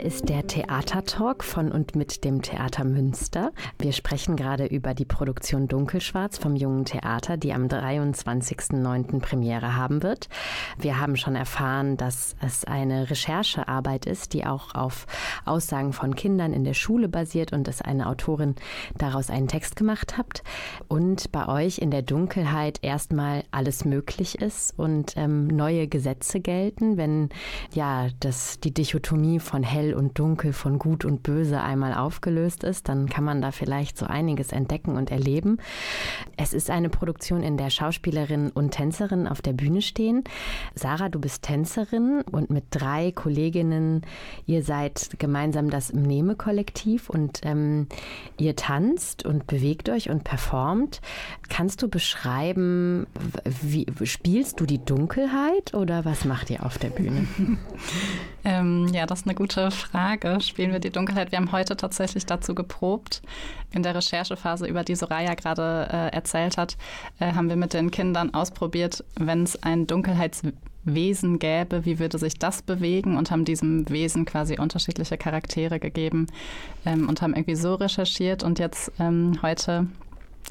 Ist der Theatertalk von und mit dem Theater Münster. Wir sprechen gerade über die Produktion Dunkelschwarz vom Jungen Theater, die am 23.09. Premiere haben wird. Wir haben schon erfahren, dass es eine Recherchearbeit ist, die auch auf Aussagen von Kindern in der Schule basiert und dass eine Autorin daraus einen Text gemacht hat. Und bei euch in der Dunkelheit erstmal alles möglich ist und ähm, neue Gesetze gelten, wenn ja das, die Dichotomie von hell und dunkel, von gut und böse einmal aufgelöst ist, dann kann man da vielleicht so einiges entdecken und erleben. Es ist eine Produktion, in der Schauspielerinnen und Tänzerinnen auf der Bühne stehen. Sarah, du bist Tänzerin und mit drei Kolleginnen, ihr seid gemeinsam das Mneme-Kollektiv und ähm, ihr tanzt und bewegt euch und performt. Kannst du beschreiben, wie spielst du die Dunkelheit oder was macht ihr auf der Bühne? [LAUGHS] Ähm, ja, das ist eine gute Frage. Spielen wir die Dunkelheit? Wir haben heute tatsächlich dazu geprobt. In der Recherchephase, über die Soraya gerade äh, erzählt hat, äh, haben wir mit den Kindern ausprobiert, wenn es ein Dunkelheitswesen gäbe, wie würde sich das bewegen und haben diesem Wesen quasi unterschiedliche Charaktere gegeben ähm, und haben irgendwie so recherchiert. Und jetzt ähm, heute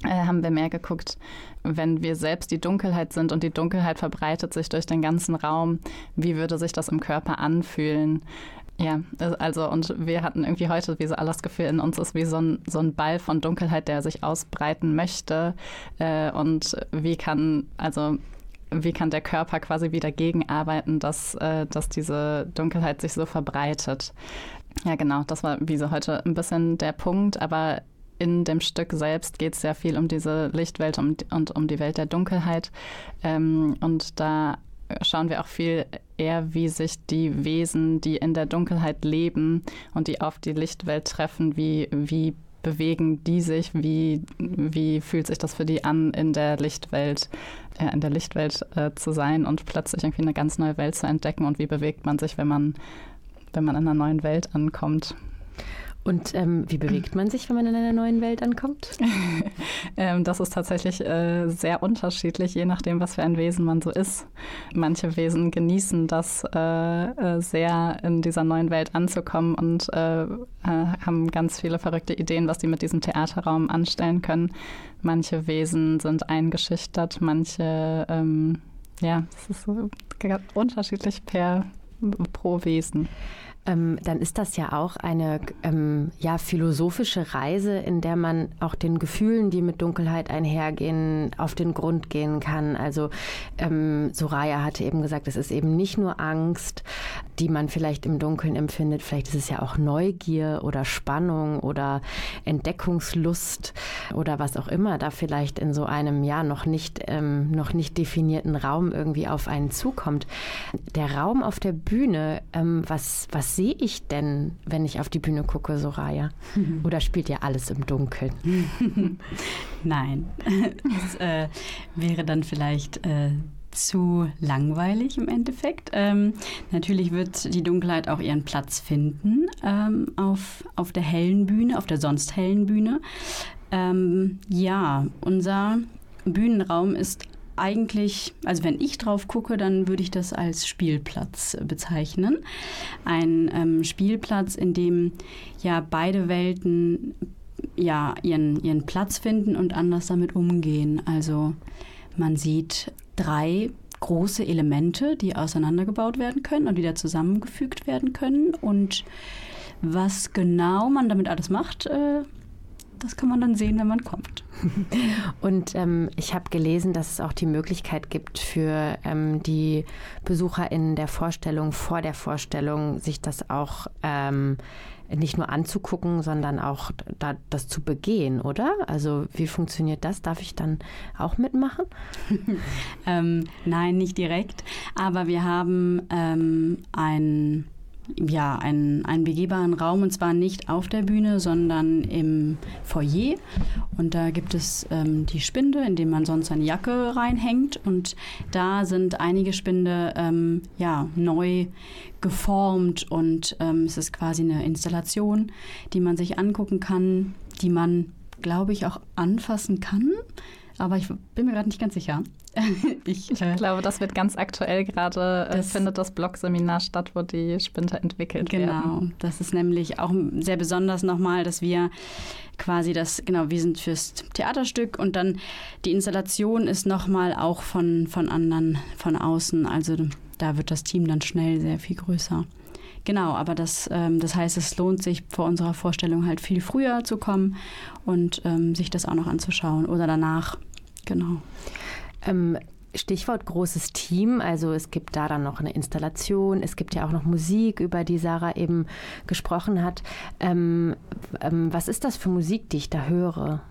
äh, haben wir mehr geguckt, wenn wir selbst die Dunkelheit sind und die Dunkelheit verbreitet sich durch den ganzen Raum, wie würde sich das im Körper anfühlen? Ja, also und wir hatten irgendwie heute wie so alles Gefühl in uns ist wie so ein, so ein Ball von Dunkelheit, der sich ausbreiten möchte. Äh, und wie kann, also wie kann der Körper quasi wieder gegenarbeiten, dass, äh, dass diese Dunkelheit sich so verbreitet. Ja, genau, das war wie so heute ein bisschen der Punkt, aber in dem Stück selbst geht es sehr viel um diese Lichtwelt und, und um die Welt der Dunkelheit. Ähm, und da schauen wir auch viel eher, wie sich die Wesen, die in der Dunkelheit leben und die auf die Lichtwelt treffen, wie, wie bewegen die sich, wie, wie fühlt sich das für die an, in der Lichtwelt, äh, in der Lichtwelt äh, zu sein und plötzlich irgendwie eine ganz neue Welt zu entdecken und wie bewegt man sich, wenn man, wenn man in einer neuen Welt ankommt. Und ähm, wie bewegt man sich, wenn man in einer neuen Welt ankommt? [LAUGHS] ähm, das ist tatsächlich äh, sehr unterschiedlich, je nachdem, was für ein Wesen man so ist. Manche Wesen genießen das äh, äh sehr, in dieser neuen Welt anzukommen und äh, äh, haben ganz viele verrückte Ideen, was sie mit diesem Theaterraum anstellen können. Manche Wesen sind eingeschüchtert, manche, ähm, ja, es ist so unterschiedlich per pro Wesen ähm, dann ist das ja auch eine ähm, ja, philosophische Reise, in der man auch den Gefühlen, die mit Dunkelheit einhergehen, auf den Grund gehen kann. Also ähm, Soraya hatte eben gesagt, es ist eben nicht nur Angst, die man vielleicht im Dunkeln empfindet, vielleicht ist es ja auch Neugier oder Spannung oder Entdeckungslust oder was auch immer da vielleicht in so einem ja noch nicht, ähm, noch nicht definierten Raum irgendwie auf einen zukommt. Der Raum auf der Bühne, ähm, was, was sehe ich denn, wenn ich auf die Bühne gucke, Soraya? Mhm. [LAUGHS] Oder spielt ja alles im Dunkeln? [LAUGHS] Nein, [LAUGHS] das äh, wäre dann vielleicht äh, zu langweilig im Endeffekt. Ähm, natürlich wird die Dunkelheit auch ihren Platz finden ähm, auf, auf der hellen Bühne, auf der sonst hellen Bühne. Ähm, ja, unser Bühnenraum ist eigentlich, also wenn ich drauf gucke, dann würde ich das als Spielplatz bezeichnen. Ein ähm, Spielplatz, in dem ja beide Welten ja ihren, ihren Platz finden und anders damit umgehen. Also man sieht drei große Elemente, die auseinandergebaut werden können und wieder zusammengefügt werden können. Und was genau man damit alles macht, äh, das kann man dann sehen, wenn man kommt. Und ähm, ich habe gelesen, dass es auch die Möglichkeit gibt für ähm, die BesucherInnen der Vorstellung, vor der Vorstellung, sich das auch ähm, nicht nur anzugucken, sondern auch da, das zu begehen, oder? Also wie funktioniert das? Darf ich dann auch mitmachen? [LAUGHS] ähm, nein, nicht direkt. Aber wir haben ähm, ein ja, einen, einen begehbaren Raum und zwar nicht auf der Bühne, sondern im Foyer. Und da gibt es ähm, die Spinde, in dem man sonst seine Jacke reinhängt. Und da sind einige Spinde ähm, ja, neu geformt und ähm, es ist quasi eine Installation, die man sich angucken kann, die man, glaube ich, auch anfassen kann. Aber ich bin mir gerade nicht ganz sicher. [LAUGHS] ich, ich äh, glaube, das wird ganz aktuell gerade, äh, findet das Blog-Seminar statt, wo die Spinter entwickelt genau, werden. Genau, das ist nämlich auch sehr besonders nochmal, dass wir quasi das, genau, wir sind fürs Theaterstück und dann die Installation ist nochmal auch von, von anderen, von außen. Also da wird das Team dann schnell sehr viel größer. Genau, aber das, ähm, das heißt, es lohnt sich vor unserer Vorstellung halt viel früher zu kommen und ähm, sich das auch noch anzuschauen oder danach. Genau. Ähm, Stichwort großes Team, also es gibt da dann noch eine Installation, es gibt ja auch noch Musik, über die Sarah eben gesprochen hat. Ähm, ähm, was ist das für Musik, die ich da höre?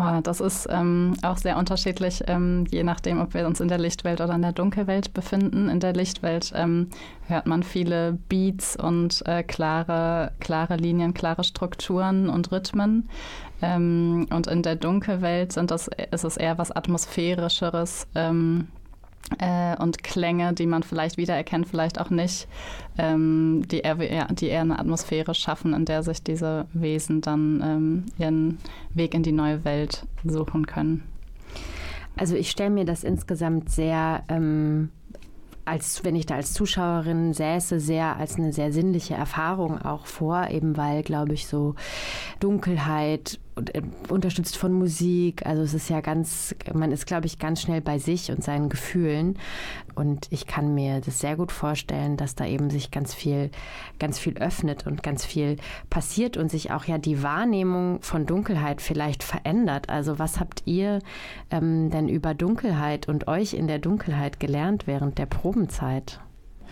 Oh, das ist ähm, auch sehr unterschiedlich, ähm, je nachdem, ob wir uns in der Lichtwelt oder in der Dunkelwelt befinden. In der Lichtwelt ähm, hört man viele Beats und äh, klare, klare Linien, klare Strukturen und Rhythmen. Ähm, und in der Dunkelwelt sind das, ist es eher was Atmosphärischeres ähm, äh, und Klänge, die man vielleicht wiedererkennt, vielleicht auch nicht, ähm, die, eher, die eher eine Atmosphäre schaffen, in der sich diese Wesen dann ähm, ihren Weg in die neue Welt suchen können. Also ich stelle mir das insgesamt sehr ähm, als wenn ich da als Zuschauerin säße, sehr als eine sehr sinnliche Erfahrung auch vor, eben weil, glaube ich, so Dunkelheit unterstützt von Musik. Also es ist ja ganz, man ist, glaube ich, ganz schnell bei sich und seinen Gefühlen. Und ich kann mir das sehr gut vorstellen, dass da eben sich ganz viel, ganz viel öffnet und ganz viel passiert und sich auch ja die Wahrnehmung von Dunkelheit vielleicht verändert. Also was habt ihr ähm, denn über Dunkelheit und euch in der Dunkelheit gelernt während der Probenzeit?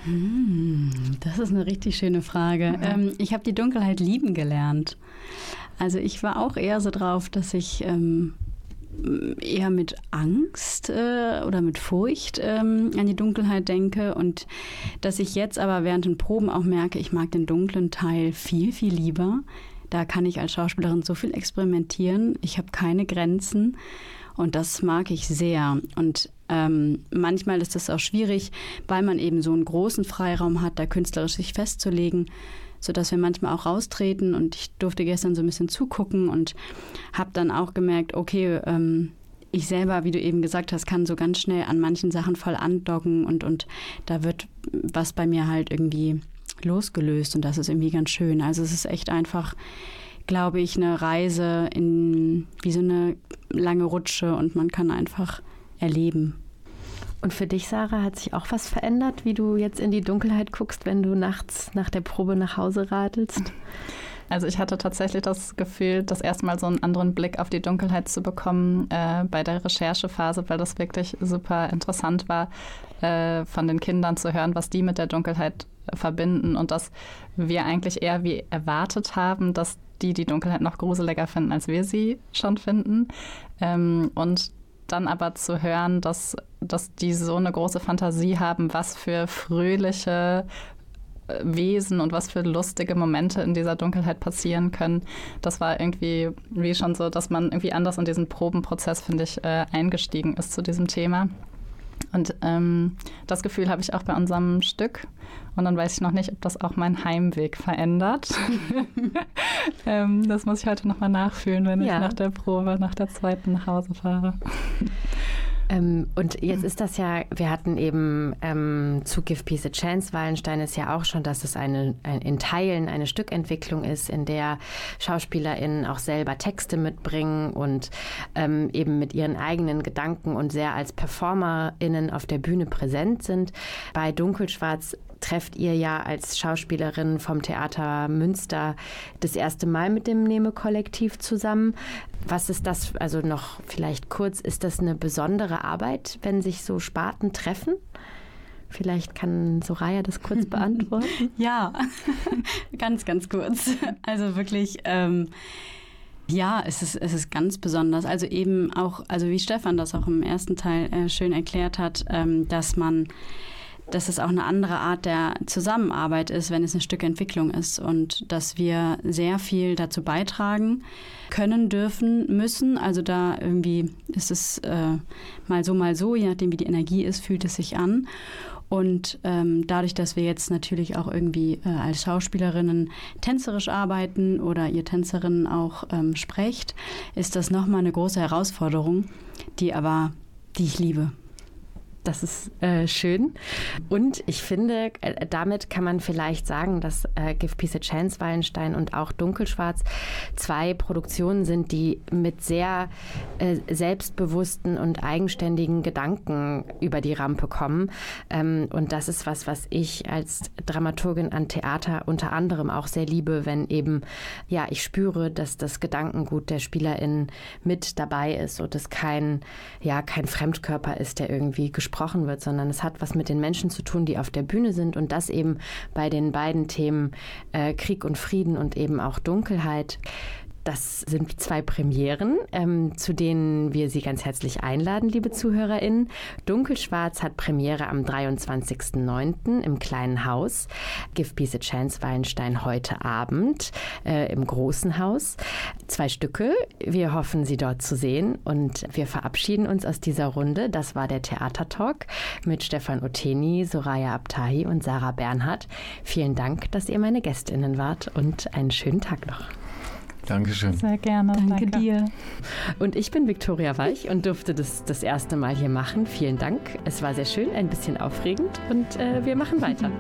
Hm, das ist eine richtig schöne Frage. Ähm, ich habe die Dunkelheit lieben gelernt. Also ich war auch eher so drauf, dass ich ähm, eher mit Angst äh, oder mit Furcht ähm, an die Dunkelheit denke und dass ich jetzt aber während den Proben auch merke, ich mag den dunklen Teil viel, viel lieber. Da kann ich als Schauspielerin so viel experimentieren. Ich habe keine Grenzen und das mag ich sehr. Und ähm, manchmal ist es auch schwierig, weil man eben so einen großen Freiraum hat, da künstlerisch sich festzulegen sodass wir manchmal auch raustreten und ich durfte gestern so ein bisschen zugucken und habe dann auch gemerkt, okay, ähm, ich selber, wie du eben gesagt hast, kann so ganz schnell an manchen Sachen voll andocken und, und da wird was bei mir halt irgendwie losgelöst und das ist irgendwie ganz schön. Also es ist echt einfach, glaube ich, eine Reise in wie so eine lange Rutsche und man kann einfach erleben. Und für dich, Sarah, hat sich auch was verändert, wie du jetzt in die Dunkelheit guckst, wenn du nachts nach der Probe nach Hause radelst? Also ich hatte tatsächlich das Gefühl, das erste Mal so einen anderen Blick auf die Dunkelheit zu bekommen äh, bei der Recherchephase, weil das wirklich super interessant war, äh, von den Kindern zu hören, was die mit der Dunkelheit verbinden und dass wir eigentlich eher wie erwartet haben, dass die die Dunkelheit noch gruseliger finden, als wir sie schon finden. Ähm, und dann aber zu hören, dass, dass die so eine große Fantasie haben, was für fröhliche äh, Wesen und was für lustige Momente in dieser Dunkelheit passieren können. Das war irgendwie wie schon so, dass man irgendwie anders in diesen Probenprozess, finde ich, äh, eingestiegen ist zu diesem Thema. Und ähm, das Gefühl habe ich auch bei unserem Stück. Und dann weiß ich noch nicht, ob das auch meinen Heimweg verändert. [LAUGHS] [LAUGHS] ähm, das muss ich heute nochmal nachfühlen, wenn ja. ich nach der Probe, nach der zweiten nach Hause fahre. Ähm, und jetzt ist das ja, wir hatten eben ähm, zu Give Peace a Chance, Wallenstein ist ja auch schon, dass es eine, ein, in Teilen eine Stückentwicklung ist, in der SchauspielerInnen auch selber Texte mitbringen und ähm, eben mit ihren eigenen Gedanken und sehr als PerformerInnen auf der Bühne präsent sind. Bei Dunkelschwarz trefft ihr ja als Schauspielerin vom Theater Münster das erste Mal mit dem Nehme-Kollektiv zusammen. Was ist das, also noch vielleicht kurz, ist das eine besondere Arbeit, wenn sich so Sparten treffen? Vielleicht kann Soraya das kurz [LAUGHS] beantworten. ja, [LAUGHS] ganz, ganz kurz. Also wirklich. Ähm ja, es ist, es ist ganz besonders. Also eben auch, also wie Stefan das auch im ersten Teil äh, schön erklärt hat, ähm, dass man dass es auch eine andere Art der Zusammenarbeit ist, wenn es ein Stück Entwicklung ist und dass wir sehr viel dazu beitragen können, dürfen, müssen. Also da irgendwie ist es äh, mal so, mal so, je nachdem wie die Energie ist, fühlt es sich an. Und ähm, dadurch, dass wir jetzt natürlich auch irgendwie äh, als Schauspielerinnen tänzerisch arbeiten oder ihr Tänzerinnen auch ähm, sprecht, ist das nochmal eine große Herausforderung, die aber, die ich liebe. Das ist äh, schön. Und ich finde, äh, damit kann man vielleicht sagen, dass äh, Give Peace a Chance Wallenstein und auch Dunkelschwarz zwei Produktionen sind, die mit sehr äh, selbstbewussten und eigenständigen Gedanken über die Rampe kommen. Ähm, und das ist was, was ich als Dramaturgin an Theater unter anderem auch sehr liebe, wenn eben, ja, ich spüre, dass das Gedankengut der SpielerInnen mit dabei ist und es kein, ja, kein Fremdkörper ist, der irgendwie gesprochen gesprochen wird, sondern es hat was mit den Menschen zu tun, die auf der Bühne sind und das eben bei den beiden Themen äh, Krieg und Frieden und eben auch Dunkelheit. Das sind zwei Premieren, ähm, zu denen wir Sie ganz herzlich einladen, liebe ZuhörerInnen. Dunkelschwarz hat Premiere am 23.09. im Kleinen Haus. Give Peace a Chance Wallenstein heute Abend äh, im Großen Haus. Zwei Stücke. Wir hoffen, Sie dort zu sehen und wir verabschieden uns aus dieser Runde. Das war der Theatertalk mit Stefan Oteni, Soraya Abtahi und Sarah Bernhardt. Vielen Dank, dass ihr meine GästInnen wart und einen schönen Tag noch. Dankeschön. Sehr gerne. Danke, danke. dir. Und ich bin Viktoria Weich und durfte das das erste Mal hier machen. Vielen Dank. Es war sehr schön, ein bisschen aufregend und äh, wir machen weiter.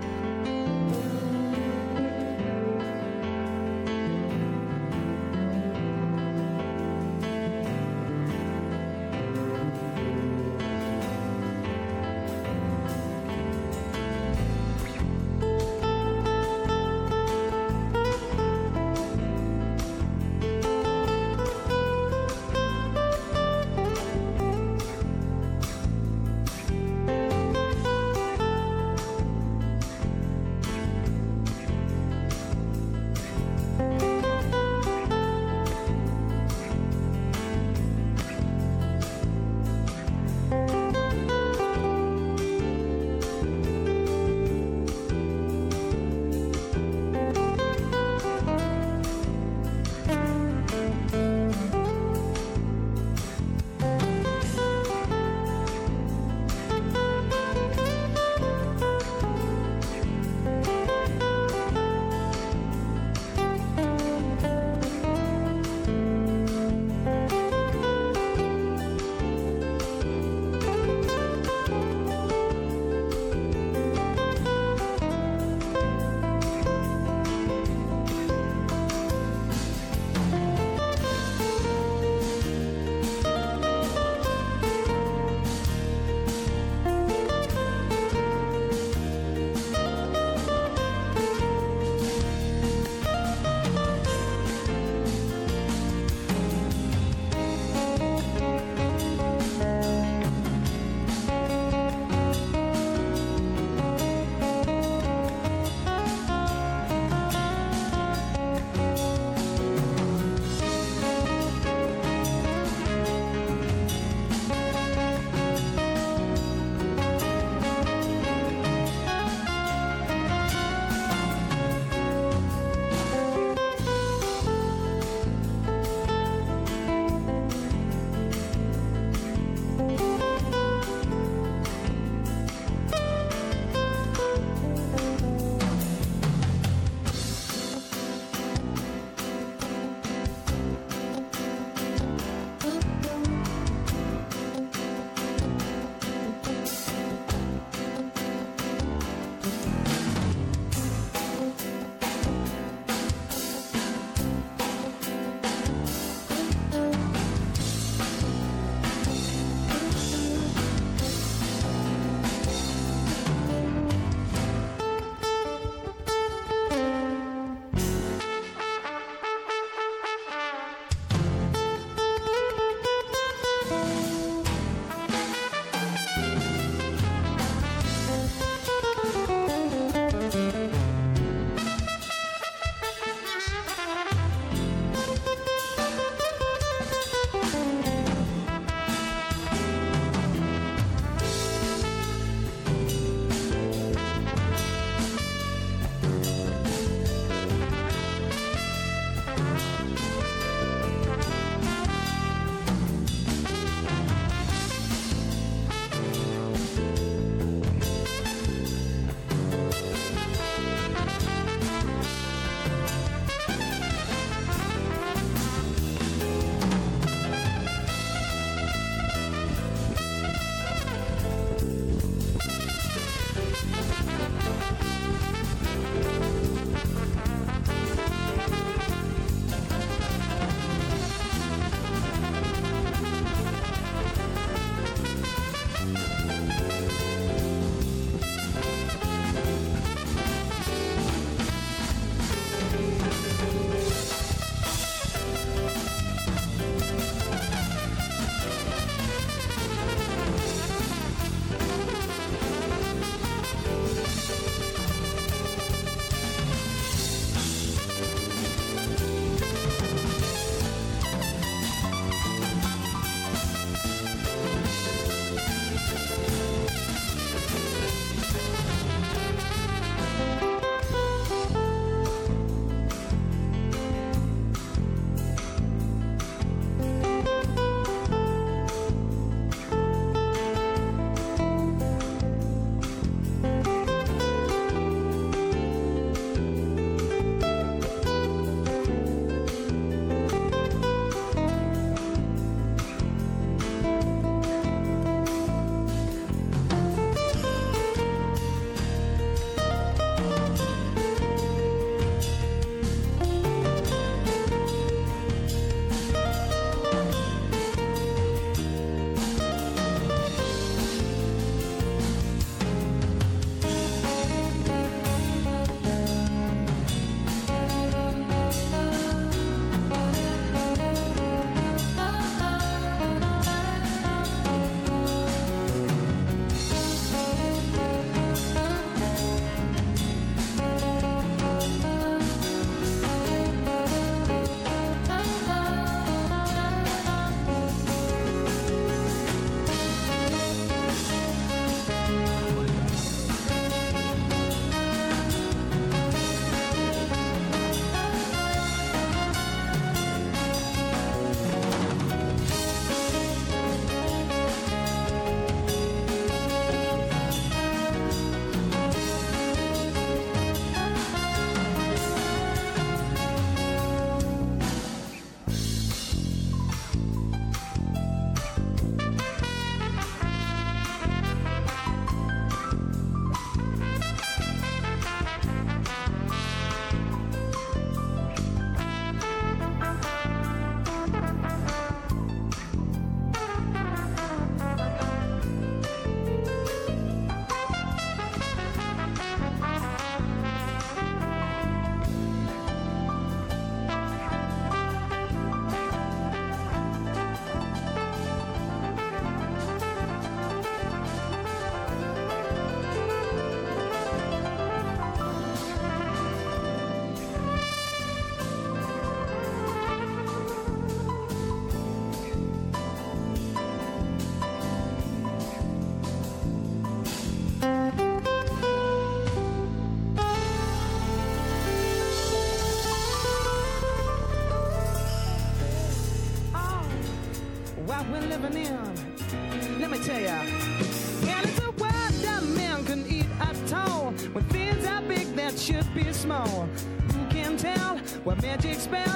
Be small. Who can tell what magic spells